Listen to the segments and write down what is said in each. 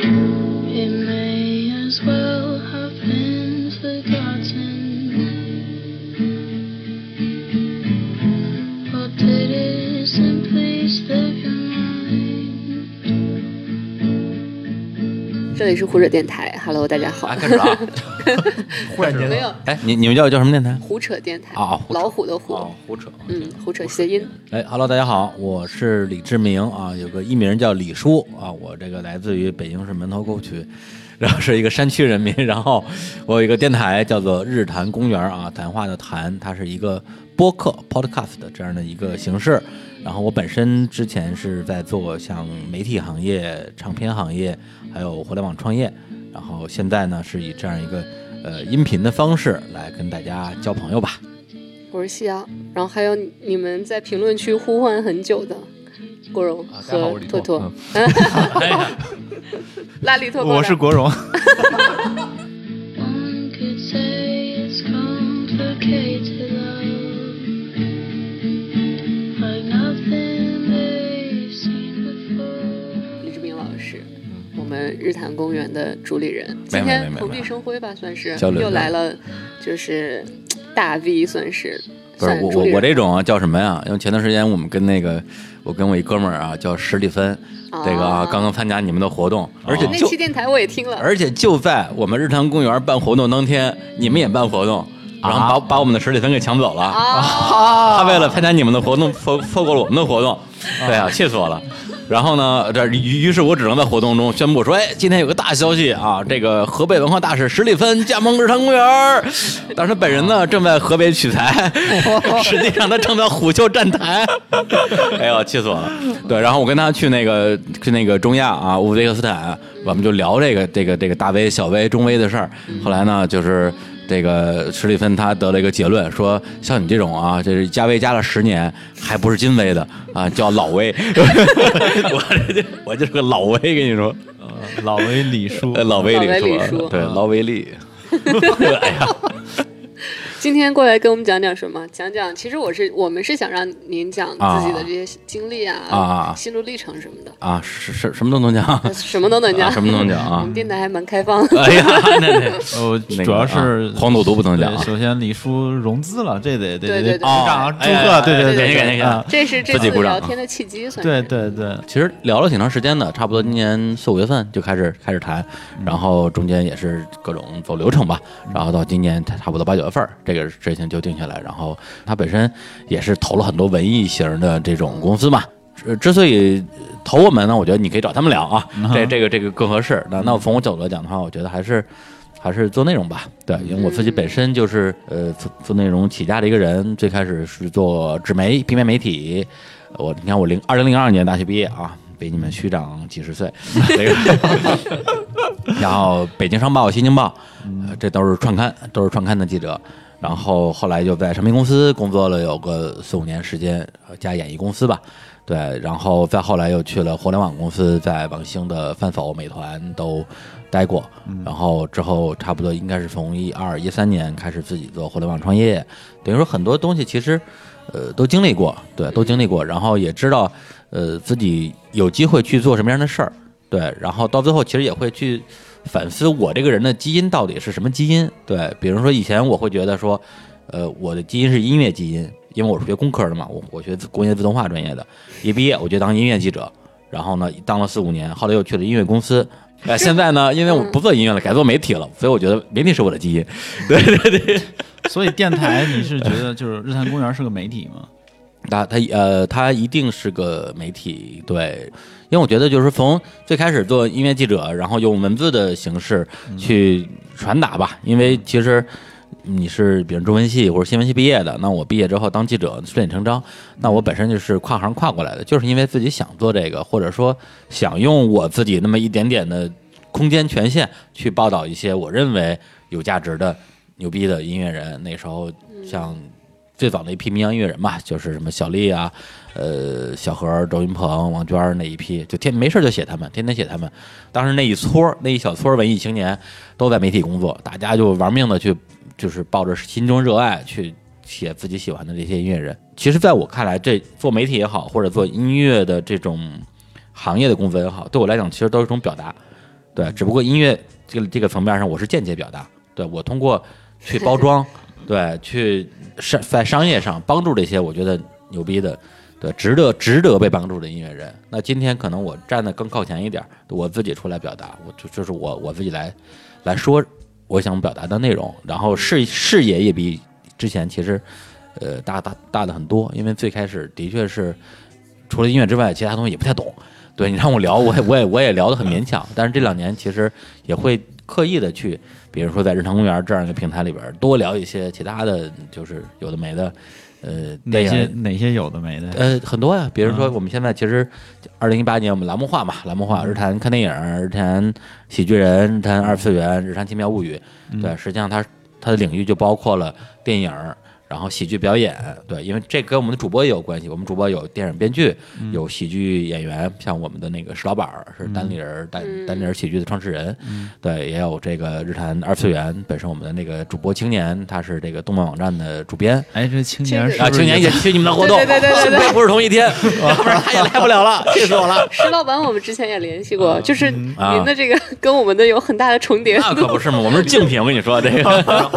Amen. 里是胡扯电台，Hello，大家好啊，。开始了啊！忽然间没有哎，你你们叫叫什么电台？胡扯电台啊老虎的虎，哦，胡扯。嗯，胡扯谐音。哎哈喽，大家好，我是李志明啊，有个艺名叫李叔啊，我这个来自于北京市门头沟区，然后是一个山区人民，然后我有一个电台叫做日坛公园啊，谈话的谈，它是一个播客 podcast 的这样的一个形式。然后我本身之前是在做像媒体行业、唱片行业，还有互联网创业，然后现在呢是以这样一个呃音频的方式来跟大家交朋友吧。我是西瑶，然后还有你们在评论区呼唤很久的国荣和托托。拓，拉力托托，我是国荣，日坛公园的主理人，今天蓬荜生辉吧，算是又来了，就是大 V，算是不是我我我这种啊叫什么呀？因为前段时间我们跟那个我跟我一哥们儿啊叫史蒂芬，这个刚刚参加你们的活动，而且那期电台我也听了，而且就在我们日坛公园办活动当天，你们也办活动，然后把把我们的史里芬给抢走了。啊，他为了参加你们的活动，错错过了我们的活动，对啊，气死我了。然后呢，这于于是我只能在活动中宣布说，哎，今天有个大消息啊，这个河北文化大使史蒂芬加盟日坛公园儿。但是他本人呢正在河北取材，实际上他正在虎丘站台。哎呦，气死我了！对，然后我跟他去那个去那个中亚啊，乌兹别克斯坦，我们就聊这个这个这个大 V、小 V、中 V 的事儿。后来呢，就是。这个史蒂芬他得了一个结论，说像你这种啊，这是加威加了十年还不是金威的啊，叫老威。我这我就是个老威，跟你说，老威李叔呃，老威李李叔对，老威利。哎呀，今天过来跟我们讲讲什么？讲讲，其实我是我们是想让您讲自己的这些经历啊、啊心路历程什么的，啊，是是什么都能讲，什么都能讲，啊什么都能讲啊。我们电台还蛮开放的。哎呀，那那呃，主要是啊黄赌毒不能讲首先李叔融资了，这得得得对对对。鼓掌祝贺，对对对，感谢感谢感谢。啊。这是这次聊天的契机，算对是。对对，其实聊了挺长时间的，差不多今年四五月份就开始开始谈，然后中间也是各种走流程吧，然后到今年差不多八九月份儿，这个事情就定下来。然后他本身也是投了很多文艺型的这种公司嘛。之之所以投我们呢，我觉得你可以找他们聊啊，这这个这个更合适。那那从我角度来讲的话，我觉得还是还是做内容吧。对，因为我自己本身就是呃做做内容起家的一个人，最开始是做纸媒、平面媒体。我你看我零二零零二年大学毕业啊，比你们虚长几十岁，这个，然后北京商报、新京报，呃，这都是创刊，都是创刊的记者。然后后来就在唱片公司工作了有个四五年时间，呃加演艺公司吧，对，然后再后来又去了互联网公司，在王兴的饭否、美团都待过，然后之后差不多应该是从一二一三年开始自己做互联网创业，等于说很多东西其实呃都经历过，对，都经历过，然后也知道呃自己有机会去做什么样的事儿，对，然后到最后其实也会去反思我这个人的基因到底是什么基因，对，比如说以前我会觉得说，呃，我的基因是音乐基因，因为我是学工科的嘛，我我学工业自动化专业的，一毕业我就当音乐记者，然后呢当了四五年，后来又去了音乐公司。呃，现在呢，因为我不做音乐了，改做媒体了，所以我觉得媒体是我的基因。对对对，所以电台你是觉得就是日坛公园是个媒体吗？他他呃，他一定是个媒体，对，因为我觉得就是从最开始做音乐记者，然后用文字的形式去传达吧，因为其实你是比如中文系或者新闻系毕业的，那我毕业之后当记者顺理成章，那我本身就是跨行跨过来的，就是因为自己想做这个，或者说想用我自己那么一点点的空间权限去报道一些我认为有价值的牛逼的音乐人。那时候像最早的一批民谣音乐人吧，就是什么小丽啊，呃，小何、周云鹏、王娟那一批，就天没事就写他们，天天写他们。当时那一撮儿那一小撮儿文艺青年都在媒体工作，大家就玩命的去，就是抱着心中热爱去写自己喜欢的这些音乐人。其实，在我看来，这做媒体也好，或者做音乐的这种行业的工作也好，对我来讲，其实都是一种表达。对，只不过音乐这个这个层面上，我是间接表达，对我通过去包装，对，去商在商业上帮助这些我觉得牛逼的。对，值得值得被帮助的音乐人。那今天可能我站得更靠前一点，我自己出来表达，我就就是我我自己来来说我想表达的内容，然后视视野也比之前其实呃大大大的很多，因为最开始的确是除了音乐之外，其他东西也不太懂。对你让我聊，我也我也我也聊得很勉强。但是这两年其实也会刻意的去，比如说在日常公园这样一个平台里边多聊一些其他的就是有的没的。呃，哪些哪些有的没的？呃，很多呀，比如说我们现在其实，二零一八年我们栏目化嘛，栏目化日坛看电影，日坛喜剧人，日坛二次元，日坛奇妙物语，对，实际上它它的领域就包括了电影，然后喜剧表演，对，因为这跟我们的主播也有关系，我们主播有电影编剧，有喜剧演员，像我们的那个石老板是单立人单单立人喜剧的创始人，对，也有这个日坛二次元本身我们的那个主播青年，他是这个动漫网站的主编，哎，这青年这个啊，青年也去你们的活动，对对对对对对幸亏不是同一天，要不然他也来不了了，气死我了。石老板，我们之前也联系过，就是啊您的这个跟我们的有很大的重叠。那可不是嘛，我们是竞品，我跟你说这个，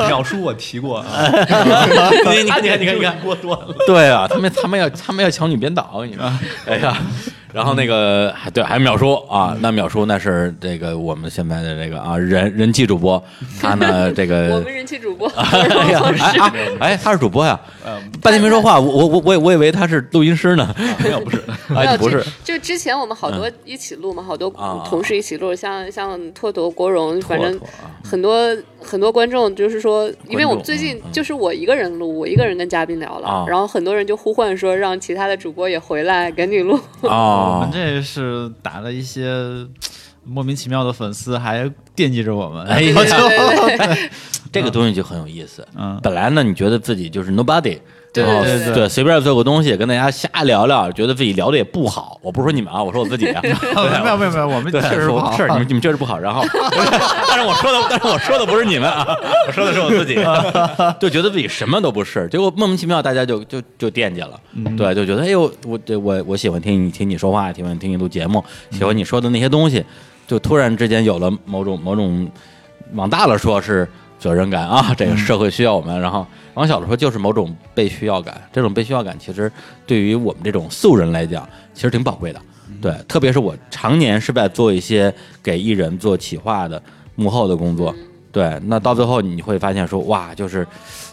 淼叔我提过啊，你你看你看你看你看，过多了。对啊，他们他们要他们要抢女编导，你说，哎呀，然后那个还对还有淼叔啊，那淼叔那是这个我们现在的这个啊人 人气主播，他呢这个我们。人气主播，哎呀，哎啊，哎，他是主播呀，嗯，半天没说话，我我我我我以为他是录音师呢，没有，不是，没有哎，不是，就之前我们好多一起录嘛，好多啊同事一起录，像像拓拓、国荣，反正很多很多观众就是说，因为我们最嗯近就是我一个人录，我一个人跟嘉宾聊了啊，然后很多人就呼唤说让其他的主播也回来赶紧录。我哦们，这是打了一些莫名其妙的粉丝，还惦记着我们。哎呀对对对对，这个东西就很有意思。嗯，本来呢，你觉得自己就是 nobody，对对对对随便做个东西跟大家瞎聊聊，觉得自己聊的也不好。我不是说你们啊，我说我自己啊。没有没有没有，我们，确实不好。是你们你们确实不好。然后，但是我说的，但是我说的不是你们啊，我说的是我自己，就觉得自己什么都不是，结果莫名其妙大家就就就惦记了，对，就觉得哎呦，我对我我喜欢听你听你说话，喜欢听你录节目，喜欢你说的那些东西，就突然之间有了某种某种，往大了说是责任感啊，这个社会需要我们，然后往小了说就是某种被需要感，这种被需要感其实对于我们这种素人来讲，其实挺宝贵的。对，特别是我常年是在做一些给艺人做企划的幕后的工作，对，那到最后你会发现说，哇，就是，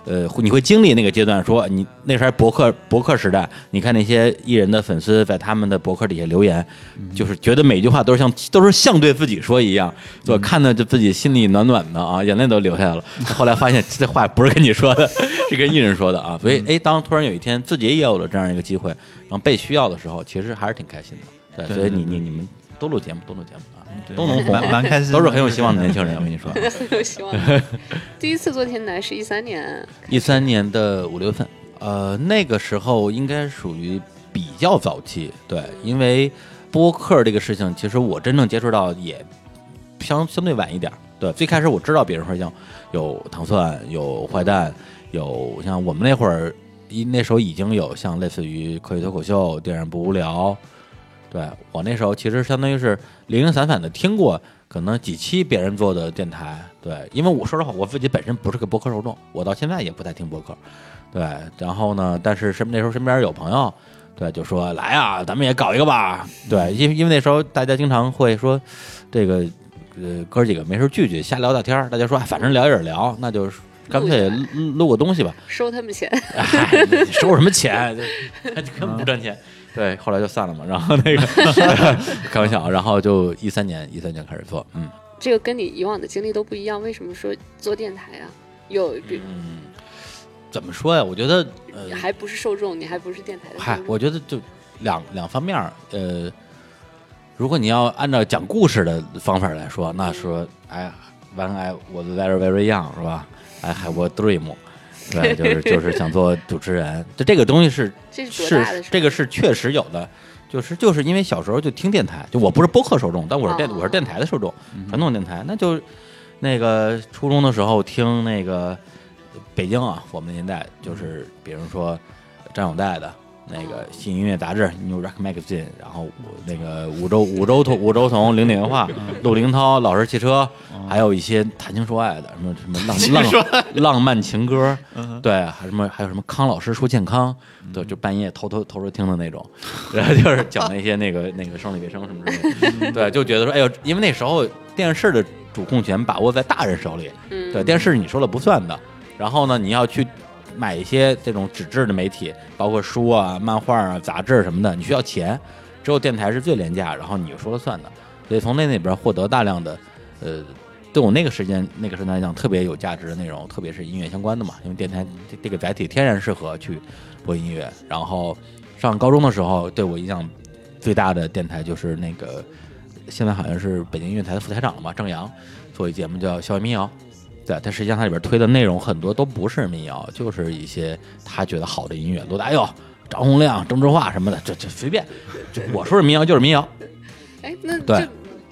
呃，你会经历那个阶段，说你那时候还博客博客时代，你看那些艺人的粉丝在他们的博客底下留言，就是觉得每句话都是像都是像对自己说一样，就看的就自己心里暖暖的啊，眼泪都流下来了。后来发现 这话不是跟你说的，是跟艺人说的啊，所以哎，当突然有一天自己也有了这样一个机会，然后被需要的时候，其实还是挺开心的。对，对所以你你你们多录节目，多录节目。啊，都能红，蛮蛮开心都是很有希望的年轻人。我跟你说，很有希望。第一次做天台是一三年，一三年的五六月份，呃，那个时候应该属于比较早期，对，因为播客这个事情，其实我真正接触到也相相对晚一点。对，最开始我知道，别人说像有糖蒜，有坏蛋，有像我们那会儿，一那时候已经有像类似于科学脱口秀、电影不无聊。对我那时候其实相当于是零零散散的听过可能几期别人做的电台，对，因为我说实话，我自己本身不是个播客受众，我到现在也不太听播客，对，然后呢，但是身那时候身边有朋友，对，就说来啊，咱们也搞一个吧，对，因为因为那时候大家经常会说这个呃哥几个没事聚聚瞎聊大天儿，大家说哎反正聊也是聊，那就干脆录个东西吧，收他们钱。哎，收什么钱？这根本不赚钱。对，后来就散了嘛。然后那个 开玩笑，然后就一三年，一三年开始做，嗯这个跟你以往的经历都不一样，为什么说做电台啊？有比嗯，怎么说呀？我觉得，呃，还不是受众，你还不是电台的嗨，我觉得就两两方面儿，呃，如果你要按照讲故事的方法来说，那说，哎，When I was very very young，是吧？I have a dream，对，就是就是想做主持人，就这个东西是这是这个是确实有的，就是就是因为小时候就听电台，就我不是播客受众，但我是电、哦。我是电台的受众，传统电台，那就那个初中的时候听那个北京啊，我们那年代就是比如说张永代的那个新音乐杂志《New Rock Magazine》，然后我那个五洲五洲同五洲同零点文化、陆林涛、老师汽车，还有一些谈情说爱的，什么什么浪 浪浪漫情歌，对，还什么还有什么康老师说健康，对，就半夜偷偷偷着听的那种，然后就是讲那些那个 那个生理卫生什么之类的，对，就觉得说，哎呦，因为那时候电视的主控权把握在大人手里，嗯，对，电视你说了不算的。然后呢，你要去买一些这种纸质的媒体，包括书啊、漫画啊、杂志什么的，你需要钱。只有电台是最廉价，然后你说了算的。所以从那那边获得大量的，呃，对我那个时间那个时代来讲特别有价值的内容，特别是音乐相关的嘛，因为电台这这个载体天然适合去播音乐。然后上高中的时候，对我影响最大的电台就是那个现在好像是北京音乐台的副台长了嘛，郑阳做一节目叫《校园民谣》。对，但实际上它里边推的内容很多都不是民谣，就是一些他觉得好的音乐，罗大佑、张洪亮、郑智化什么的，这这随便。就我说是民谣就是民谣，哎，那对就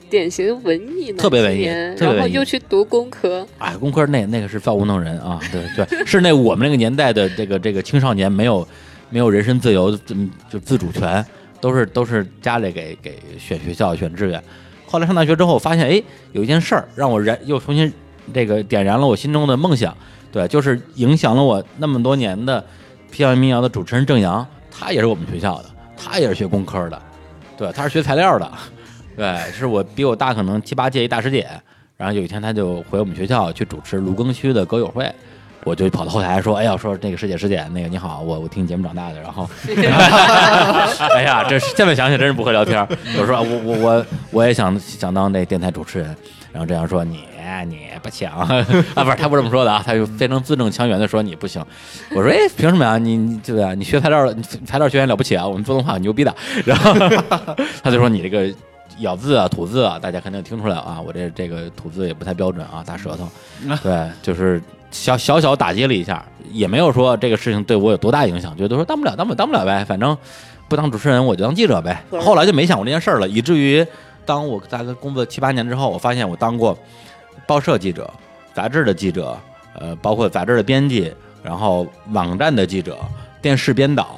典型文艺呢特别文艺青年特别文艺然后又去读工科，哎，工科那那个是造物弄人啊，对对，是那我们那个年代的这个这个青少年没有没有人身自由，嗯，就自主权，都是都是家里给给选学校选志愿。后来上大学之后，发现哎，有一件事儿让我燃又重新这个点燃了我心中的梦想，对，就是影响了我那么多年的校园民谣的主持人郑阳，他也是我们学校的，他也是学工科的，对，他是学材料的，对，是我比我大可能七八届一大师姐。然后有一天他就回我们学校去主持卢庚区的歌友会，我就跑到后台说：“哎呀，说那个师姐师姐，那个你好，我我听你节目长大的。”然后，哎呀，这是现在想想真是不会聊天 儿。我说我我我我也想想当那电台主持人。然后这样说你你不行 啊，不是他不这么说的啊，他就非常字正腔圆的说你不行。我说哎，凭什么呀？你你对吧？你学材料材料学院了不起啊？我们做动画很牛逼的。然后他就说你这个咬字啊、吐字啊，大家肯定听出来啊，我这这个吐字也不太标准啊，大舌头。对，就是小小小打击了一下，也没有说这个事情对我有多大影响，觉得说当不了，当不了，当不了呗，反正不当主持人我就当记者呗。后来就没想过这件事儿了，以至于当我大概工作七八年之后，我发现我当过报社记者、杂志的记者，呃，包括杂志的编辑，然后网站的记者、电视编导，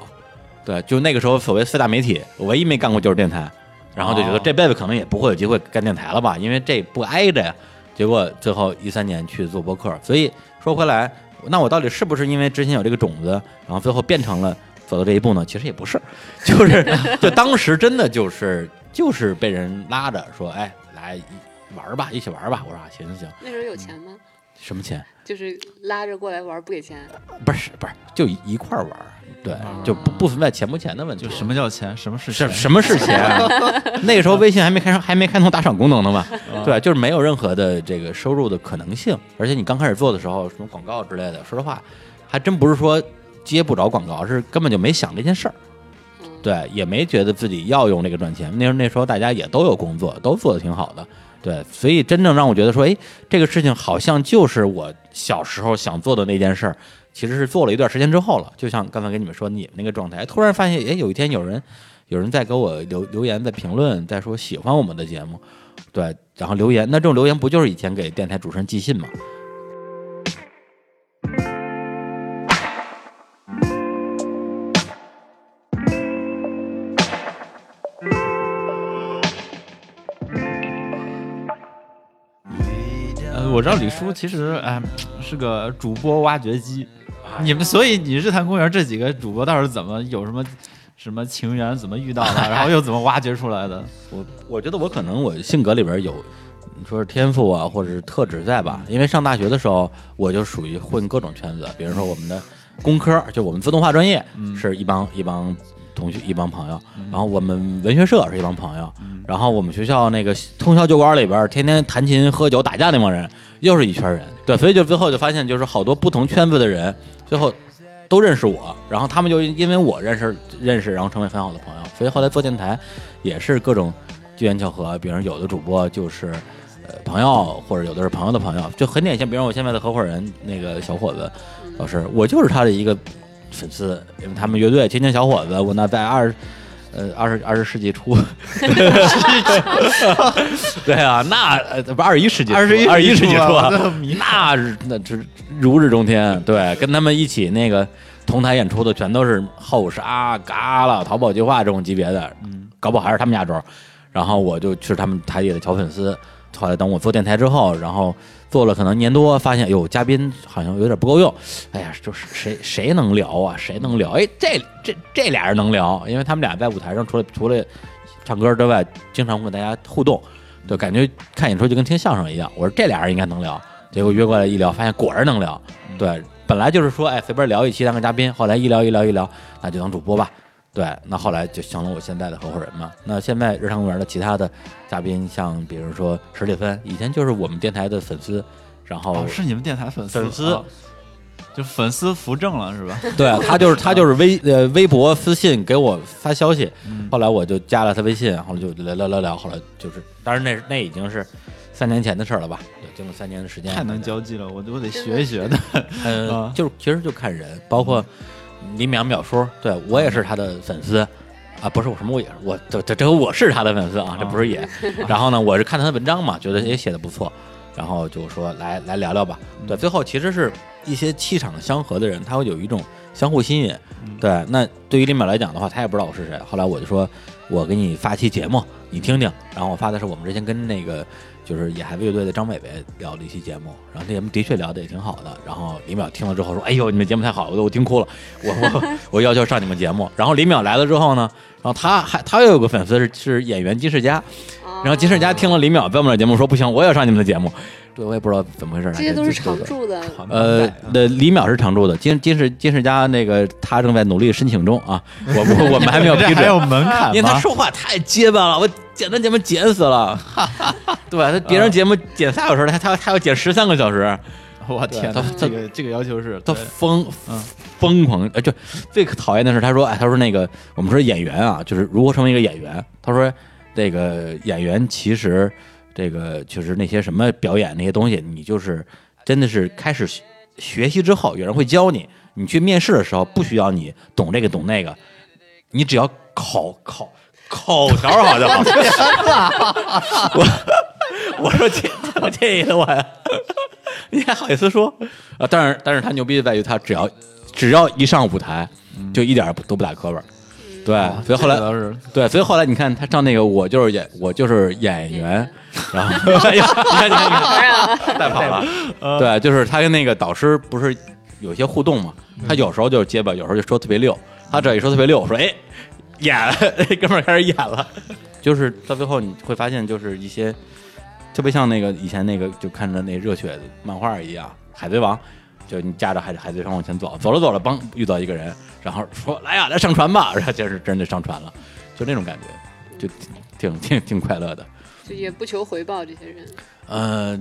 对，就那个时候所谓四大媒体，我唯一没干过就是电台，然后就觉得哦这辈子可能也不会有机会干电台了吧，因为这不挨着呀。结果最后一三年去做播客，所以说回来，那我到底是不是因为之前有这个种子，然后最后变成了走到这一步呢？其实也不是，就是就当时真的就是就是被人拉着说，哎，来一玩儿吧，一起玩儿吧。我说啊，行行行，那时候有钱吗？什么钱？就是拉着过来玩不给钱，不是不是，就一一块儿玩儿，对，就不不存在钱不钱的问题。就什么叫钱？什么是钱？什什么是钱？那个时候微信还没开上，还没开通打赏功能呢嘛。对，就是没有任何的这个收入的可能性。而且你刚开始做的时候，什么广告之类的，说实话，还真不是说接不着广告，是根本就没想这件事儿。嗯，对，也没觉得自己要用这个赚钱。那时候那时候大家也都有工作，都做的挺好的。对，所以真正让我觉得说，哎，这个事情好像就是我小时候想做的那件事儿，其实是做了一段时间之后了。就像刚才跟你们说你们那个状态，突然发现，哎，有一天有人有人在给我留留言，在评论，在说喜欢我们的节目，对，然后留言，那这种留言不就是以前给电台主持人寄信吗？我知道李叔其实哎是个主播挖掘机，你们所以你日坛公园这几个主播到底是怎么有什么什么情缘，怎么遇到的，然后又怎么挖掘出来的？我我觉得我可能我性格里边有，你说是天赋啊，或者是特质在吧？因为上大学的时候，我就属于混各种圈子，比如说我们的工科，就我们自动化专业是一帮一帮同学一帮朋友，然后我们文学社是一帮朋友，然后我们学校那个通宵酒馆里边天天弹琴喝酒打架那帮人又是一圈人，对，所以就最后就发现就是好多不同圈子的人，最后都认识我，然后他们就因为我认识认识，然后成为很好的朋友。所以后来做电台也是各种机缘巧合，比如有的主播就是呃朋友，或者有的是朋友的朋友，就很典型。比如我现在的合伙人那个小伙子老师，我就是他的一个粉丝，因为他们乐队天天小伙子，我那在二。呃，二十二十世纪初，对啊，那呃不二十一世纪二十一二十一世纪初那是那是如日中天。对，跟他们一起那个同台演出的全都是后沙、嘎啦、淘宝计划这种级别的，嗯，搞不好还是他们压轴。然后我就去他们台里的小粉丝。后来等我做电台之后，然后做了可能年多，发现哟嘉宾好像有点不够用。哎呀，就是谁谁能聊啊？谁能聊？哎，这这这俩人能聊，因为他们俩在舞台上除了除了唱歌之外，经常会跟大家互动，对，感觉看演出就跟听相声一样。我说这俩人应该能聊，结果约过来一聊，发现果然能聊。对，本来就是说哎随便聊一期当个嘉宾，后来一聊一聊一聊，那就当主播吧。对，那后来就成了我现在的合伙人嘛。那现在日常公园的其他的嘉宾，像比如说史蒂芬，以前就是我们电台的粉丝，然后、哦，是你们电台粉丝，粉丝哦就粉丝扶正了是吧？对他就是他就是微呃微博私信给我发消息，嗯后来我就加了他微信，后来就聊聊聊聊，后来就是，当然那那已经是三年前的事儿了吧？对，经过三年的时间，太能交际了，我我得学一学的。呃啊，就是其实就看人，包括李淼淼叔，对我也是他的粉丝啊，不是我什么我也是，我这这这个我是他的粉丝啊，这不是也。然后呢，我是看他的文章嘛，觉得也写的不错，然后就说来来聊聊吧。对，最后其实是一些气场相合的人，他会有一种相互吸引。对，那对于李淼来讲的话，他也不知道我是谁。后来我就说，我给你发期节目，你听听。然后我发的是我们之前跟那个就是野孩子乐队的张伟伟聊了一期节目，然后这节目的确聊的也挺好的。然后李淼听了之后说：“哎呦，你们节目太好了，我都听哭了，我我 我要求上你们节目。”然后李淼来了之后呢，然后他还他又有个粉丝是是演员金世佳，然后金世佳听了李淼在我们的节目说：“不行，我也要上你们的节目。”对，我也不知道怎么回事，这些都是常驻的，呃，那李淼是常驻的，金金世金世佳那个他正在努力申请中啊，我我我们还没有批准 还有准，门槛吗？因为他说话太结巴了，我剪他节目剪死了，对他别人节目剪仨小时，他他他要剪十三个小时，我天哪他，这个这个要求是他疯嗯。疯狂，呃，就最讨厌的是他说，哎，他说那个我们说演员啊，就是如何成为一个演员，他说这个演员其实这个就是那些什么表演那些东西，你就是真的是开始学学习之后，有人会教你，你去面试的时候不需要你懂这个懂那个，你只要口口口条好就好。我我说介我介意的我，你还好意思说啊？但是但是他牛逼在于他只要只要一上舞台，就一点儿都不打磕巴。对，所以后来对，所以后来你看他上那个我就是演我就是演员，然后你看你看你看，带跑了。对，就是他跟那个导师不是有些互动嘛，他有时候就是结巴，有时候就说特别溜。他只要一说特别溜，我说哎演了，哥们儿开始演了。就是到最后你会发现，就是一些特别像那个以前那个就看着那热血漫画一样，《海贼王》。就你驾着海海贼船往前走，走着走着，帮遇到一个人，然后说来呀，来上船吧，然后就是真的上船了，就那种感觉，就挺挺挺快乐的。就也不求回报，这些人呃，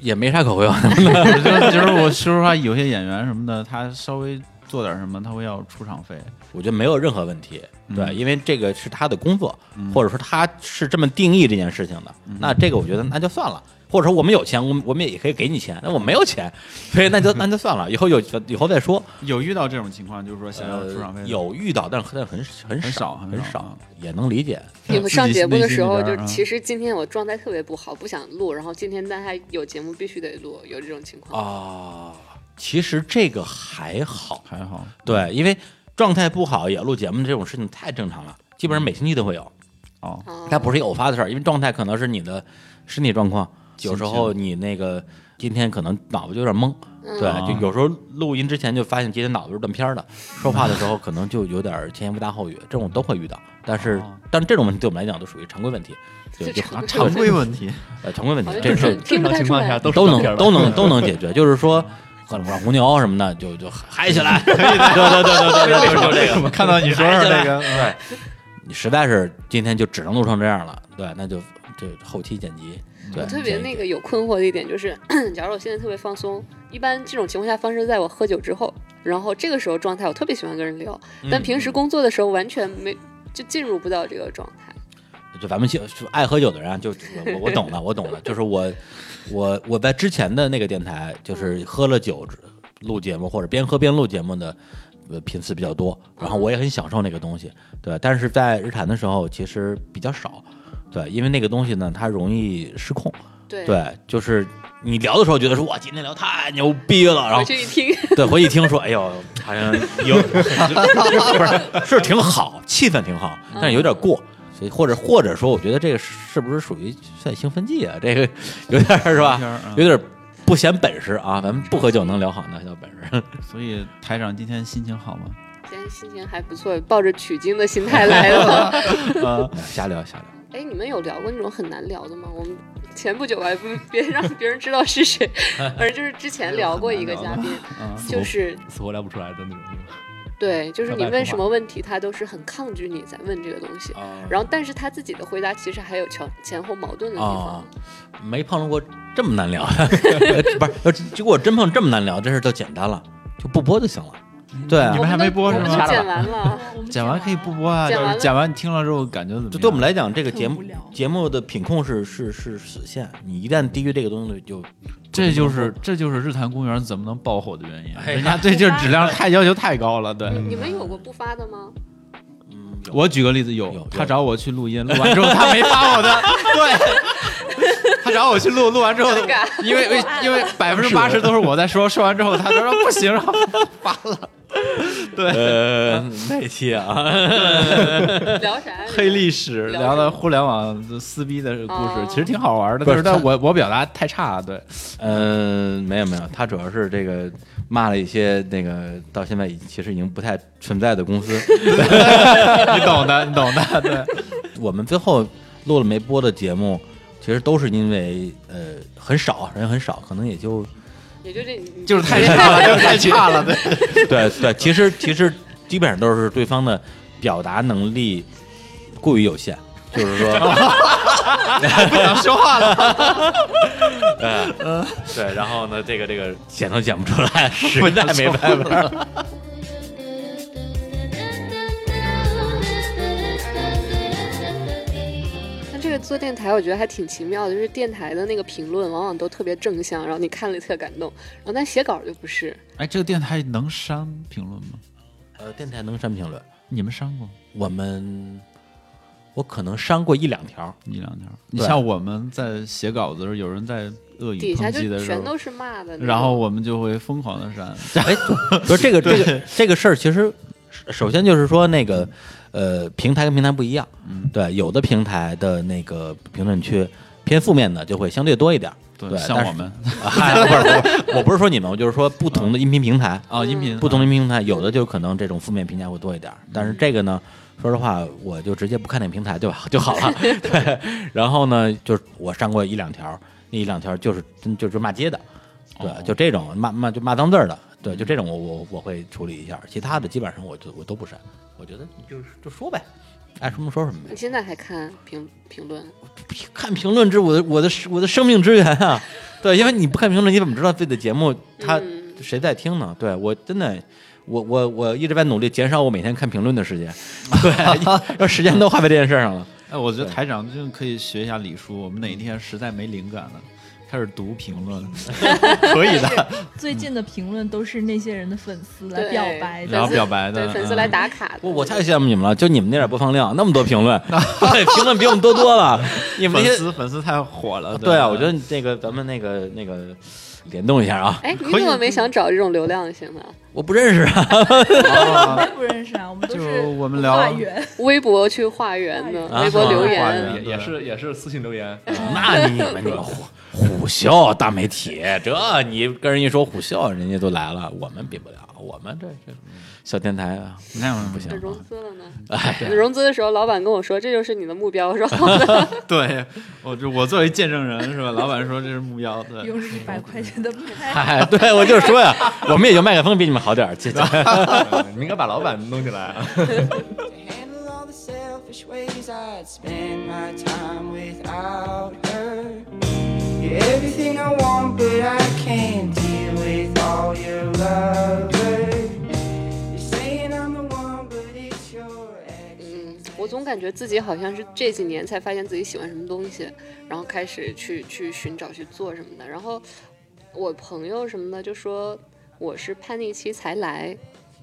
也没啥可回报的。就是就是我说实话，有些演员什么的，他稍微做点什么，他会要出场费。我觉得没有任何问题，对，嗯因为这个是他的工作，或者说他是这么定义这件事情的，那这个我觉得那就算了。或者说我们有钱，我们我们也可以给你钱，那我没有钱，所以那就那就算了，以后有以后再说。有遇到这种情况，就是说想要出场费呃，有遇到，但是很很很少很很少也能理解。你们上节目的时候，就其实今天我状态特别不好，不想录，然后今天但还有节目必须得录，有这种情况。啊，其实这个还好，还好。对，因为状态不好也录节目这种事情太正常了，基本上每星期都会有。哦，哦。它不是一个偶发的事儿，因为状态可能是你的身体状况，有时候你那个今天可能脑子就有点懵，对，嗯就有时候录音之前就发现今天脑子是断片儿的，说话的时候可能就有点前言不搭后语，这种都会遇到。但是哦，但这种问题对我们来讲都属于常规问题，就就常常规。问题，呃常规问题 这是这听不太出来。都能都能都能解决，就是说喝两壶牛什么的，就就嗨起来，对对对对对对，就就这个。我看到你说是那个，对，你实在是今天就只能录成这样了，对，那就就后期剪辑。对，我特别那个有困惑的一点就是，假如我现在特别放松，一般这种情况下方式在我喝酒之后，然后这个时候状态我特别喜欢跟人聊，但平时工作的时候完全没就进入不到这个状态。就咱们就就爱喝酒的人啊，就我懂了，我懂了，就是我我我在之前的那个电台，就是喝了酒录节目或者边喝边录节目的呃频次比较多，然后我也很享受那个东西，对，但是在日坛的时候其实比较少，对，因为那个东西呢它容易失控，对对，就是你聊的时候觉得说哇，今天聊太牛逼了，然后回去一听，对回去一听说，哎呦，好像有 不是是挺好，气氛挺好，但是有点过。所以或者或者说，我觉得这个是不是属于算兴奋剂啊？这个有点是吧？有点不显本事啊。咱们不喝酒能聊好那叫本事。所以台长今天心情好吗？今天心情还不错，抱着取经的心态来了。啊，瞎聊瞎聊。哎，你们有聊过那种很难聊的吗？我们前不久还不别让别人知道是谁，而就是之前聊过一个嘉宾，嗯，就是死活聊不出来的那种。对，就是你问什么问题，他都是很抗拒你在问这个东西。然后，但是他自己的回答其实还有前前后矛盾的地啊方。，没碰到过这么难聊的，不是，要如果真碰这么难聊，这事儿就简单了，就不播就行了。对啊。你，们还没播是吗？剪完了。剪完可以不播啊，剪完剪完你听了之后感觉怎么样？就对我们来讲，这个节目节目的品控是是是死线，你一旦低于这个东西就，这就是这就是日坛公园怎么能爆火的原因，哎人家对这质量太要求太高了。对，你们有过不发的吗？嗯，我举个例子，有有。他找我去录音，录完之后他没发我的，对，他找我去录，录完之后，因为 因为百分之八十都是我在说，说完之后他说不行，然后发了。对，呃那期啊，聊啥？黑历史。聊聊的互联网撕逼的故哦。事，其实挺好玩的，但是但我我表达太差了，对，嗯，没有没有，他主要是这个骂了一些那个到现在已其实已经不太存在的公司，你懂的，你懂的，对。我们最后录了没播的节目，其实都是因为呃很少人很少，可能也就也就这，就是太 差了，就是太差了，对。对对，其实其实基本上都是对方的表达能力过于有限，就是说，不想说话了。呃，对，然后呢，这个这个剪都剪不出来，实在没办法。做电台，我觉得还挺奇妙的，就是电台的那个评论往往都特别正向，然后你看了特感动，然后但写稿就不是。哎，这个电台能删评论吗？呃，电台能删评论，你们删过我们我可能删过一两条，一两条？你像我们在写稿子的时候，有人在恶意底下就抨击的时候，全都是骂的，然后我们就会疯狂的删。哎，不是这个这个这个事儿，其实首先就是说那个呃，平台跟平台不一样，嗯，对，有的平台的那个评论区偏负面的就会相对多一点儿。对，像我们嗨，不是不是，我不是说你们，我就是说不同的音频平台，啊，音频不同的音频平台，有的就可能这种负面评价会多一点儿，但是这个呢，说实话，我就直接不看那平台对吧就好了。对，然后呢，就是我上过一两条，那一两条就是就是骂街的，对，哦就这种骂骂就骂脏字儿的，对，就这种我我我会处理一下，其他的基本上我就我都不删，我觉得你就就说呗，爱什么说什么呗你。现在还看评评论？看评论之我的我的我的生命之源啊，对，因为你不看评论，你怎么知道自己的节目他嗯谁在听呢？对我真的，我我我一直在努力减少我每天看评论的时间，对，要时间都花在这件事上了。哎，我觉得台长真的可以学一下李叔，我们哪一天实在没灵感了，开始读评论，可以的，最近的评论都是那些人的粉丝来表白的，然后表白的对，粉丝嗯来打卡的。我我太羡慕你们了，就你们那点播放量，那么多评论，对，评论比我们多多了。你们粉丝粉丝太火了。对啊，我觉得那个咱们那个那个联动一下啊，哎，你怎么没想找这种流量型的？我不认识啊，哈哈哈不认识啊，我们都就是我们聊。微博去化缘的，啊。微博留化言缘。也也是也是私信留言，那你们这个虎虎啸大媒体，这你跟人一说虎啸，人家都来了，我们比不了，我们这这小电台啊，那样不行这融资了呢？哎，融资的时候，老板跟我说这就是你的目标，我说。对，我就我作为见证人是吧？老板说这是目标，对，用一百块钱的拍，哎，对我就说呀，我们也就麦克风比你们好点儿，姐姐你应该把老板弄起来啊。handle all the selfish ways I'd spend my time without her. You're everything I want, but I can't deal with all your lovers. 总感觉自己好像是这几年才发现自己喜欢什么东西，然后开始去去寻找去做什么的。然后我朋友什么的就说我是叛逆期才来，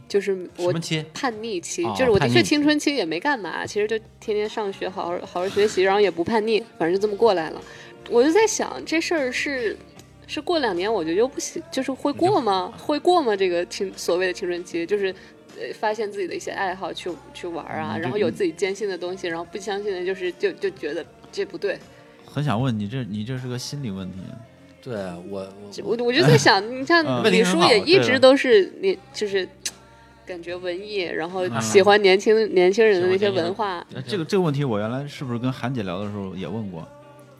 就是我？叛逆期，哦就是我的确青春期也没干嘛，其实就天天上学，好好好好学习，然后也不叛逆，反正就这么过来了。我就在想这事儿是是过两年我就又不行，就是会过吗？会过吗？这个青所谓的青春期，就是呃发现自己的一些爱好去去玩啊，嗯然后有自己坚信的东西，然后不相信的就是就就觉得这不对。很想问你这你这是个心理问题，对我我我就在想，你像 嗯李叔也一直都是你就是。感觉文艺，然后喜欢年轻、年轻人的那些文化，呃这个这个问题我原来是不是跟韩姐聊的时候也问过？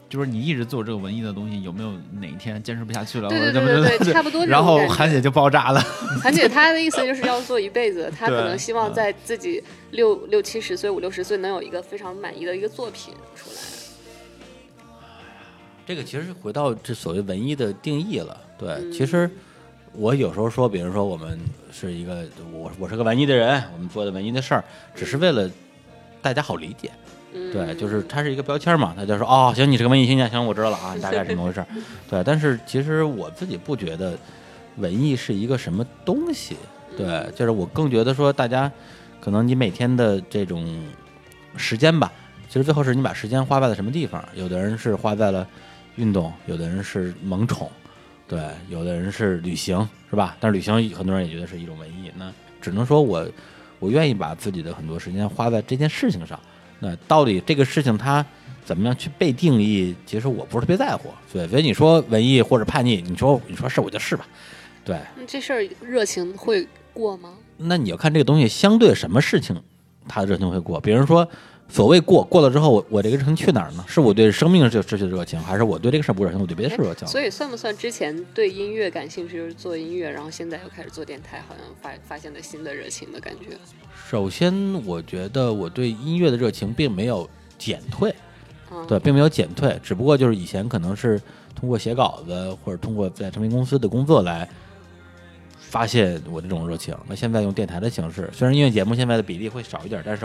就是你一直做这个文艺的东西，有没有哪一天坚持不下去了？对对对对对，差不多然后韩姐就爆炸了。韩姐她的意思就是要做一辈子，她可能希望在自己六六七十岁、五六十岁能有一个非常满意的一个作品出来。这个其实回到这所谓文艺的定义了。对，嗯其实我有时候说，比如说我们是一个我我是个文艺的人，我们做的文艺的事儿，只是为了大家好理解。嗯，对，就是它是一个标签嘛，他就说哦，行，你是个文艺青年，行，我知道了啊，你大概是怎么回事儿。对，但是其实我自己不觉得文艺是一个什么东西。对，就是我更觉得说，大家可能你每天的这种时间吧，其实最后是你把时间花在了什么地方。有的人是花在了运动，有的人是萌宠，对，有的人是旅行，是吧？但是旅行很多人也觉得是一种文艺，那只能说我我愿意把自己的很多时间花在这件事情上。那到底这个事情它怎么样去被定义？其实我不是特别在乎。对，所以你说文艺或者叛逆，你说你说是我就是吧。对，那这事儿热情会过吗？那你要看这个东西相对什么事情，他的热情会过。比如说，所谓过过了之后，我我这个热情去哪儿呢？是我对生命就失去的热情，还是我对这个事儿不热情，我对别的事儿热情？所以算不算之前对音乐感兴趣，就是做音乐，然后现在又开始做电台，好像发发现了新的热情的感觉？首先，我觉得我对音乐的热情并没有减退，嗯，对，并没有减退，只不过就是以前可能是通过写稿子或者通过在唱片公司的工作来发现我这种热情。那现在用电台的形式，虽然音乐节目现在的比例会少一点，但是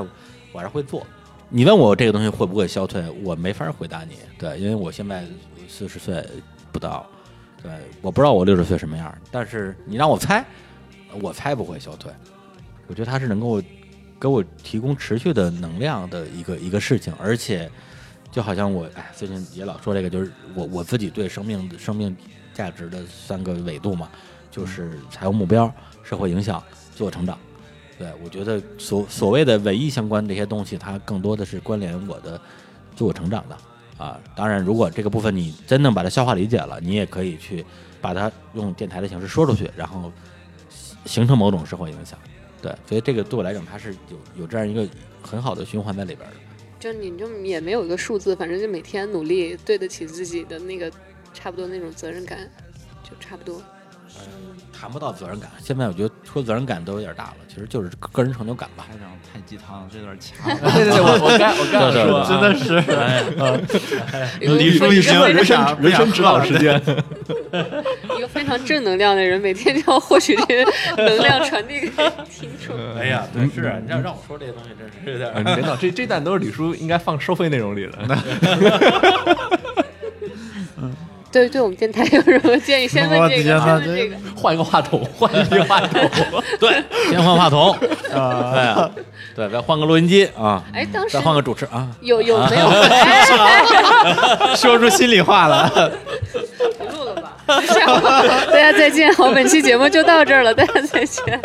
我还是会做。你问我这个东西会不会消退，我没法回答你。对，因为我现在四十岁不到，对，我不知道我六十岁什么样，但是你让我猜，我猜不会消退。我觉得它是能够给我提供持续的能量的一个一个事情，而且就好像我哎，最近也老说这个，就是我我自己对生命生命价值的三个维度嘛，就是财务目标、社会影响、自我成长。对我觉得所所谓的文艺相关这些东西，它更多的是关联我的自我成长的啊。当然，如果这个部分你真能把它消化理解了，你也可以去把它用电台的形式说出去，然后形成某种社会影响。对，所以这个对我来讲，它是有有这样一个很好的循环在里边的。就你就也没有一个数字，反正就每天努力对得起自己的那个差不多那种责任感，就差不多。谈不到责任感，现在我觉得说责任感都有点大了，其实就是个个人成就感吧。台长太鸡汤了，这段掐了。对对对，我我刚我刚想说，真的是李叔一生人生人生指导时间，一个非常正能量的人，每天就要获取这些能量传递给听众。哎呀，对，是啊，让让我说这些东西，真是有点嗯别闹，这这段都是李叔应该放收费内容里的。对对，我们电台有什么建议？先问这个，先问这个。换一个话筒，换一个话筒。对，先换话筒，哎呀，对，再换个录音机啊，哎，当时再换个主持啊。有有没有？哎，说出心里话了。不录了吧？大家再见，好，本期节目就到这儿了，大家再见。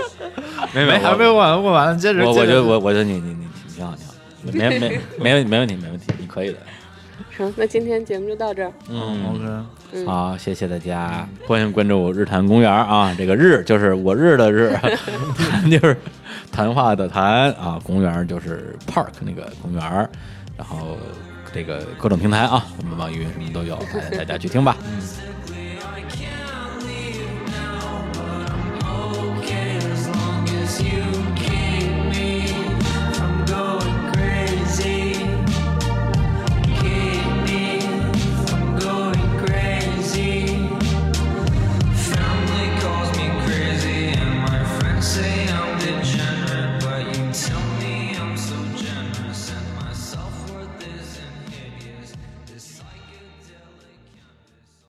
没没还没有完，问完了，接着我我觉得我我觉得你你你你挺好挺好，没没没问没问题没问题，你可以的。成，那今天节目就到这儿。嗯，OK，嗯，好，谢谢大家，欢迎关注日坛公园啊，这个日就是我日的日，谈 就是谈话的谈啊，公园就是 park 那个公园，然后这个各种平台啊，我们网易云什么都有，大家大家去听吧。We